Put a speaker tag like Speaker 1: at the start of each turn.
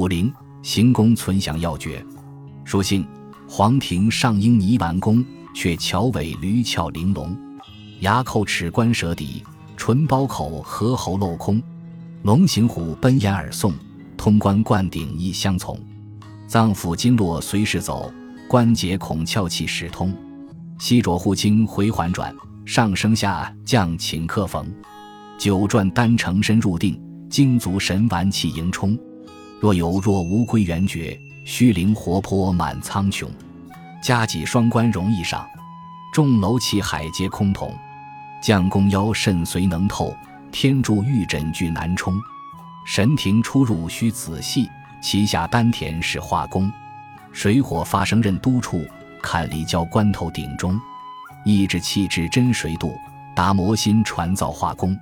Speaker 1: 五灵行宫存享要诀，属性黄庭上鹰泥丸宫，却桥尾驴翘玲珑，牙扣齿关舌底，唇包口合喉镂空，龙行虎奔掩耳送，通关灌顶亦相从，脏腑经络随时走，关节孔窍气始通，西着护经回环转，上升下降请客逢，九转丹成身入定，精足神丸气盈冲。若有若无归元诀，虚灵活泼满苍穹。加己双关容易上，众楼气海皆空统。将宫腰肾随能透，天柱玉枕俱难冲。神庭出入须仔细，旗下丹田是化工。水火发生任督处，看离交关头顶中。意志气质真水度，达摩心传造化工。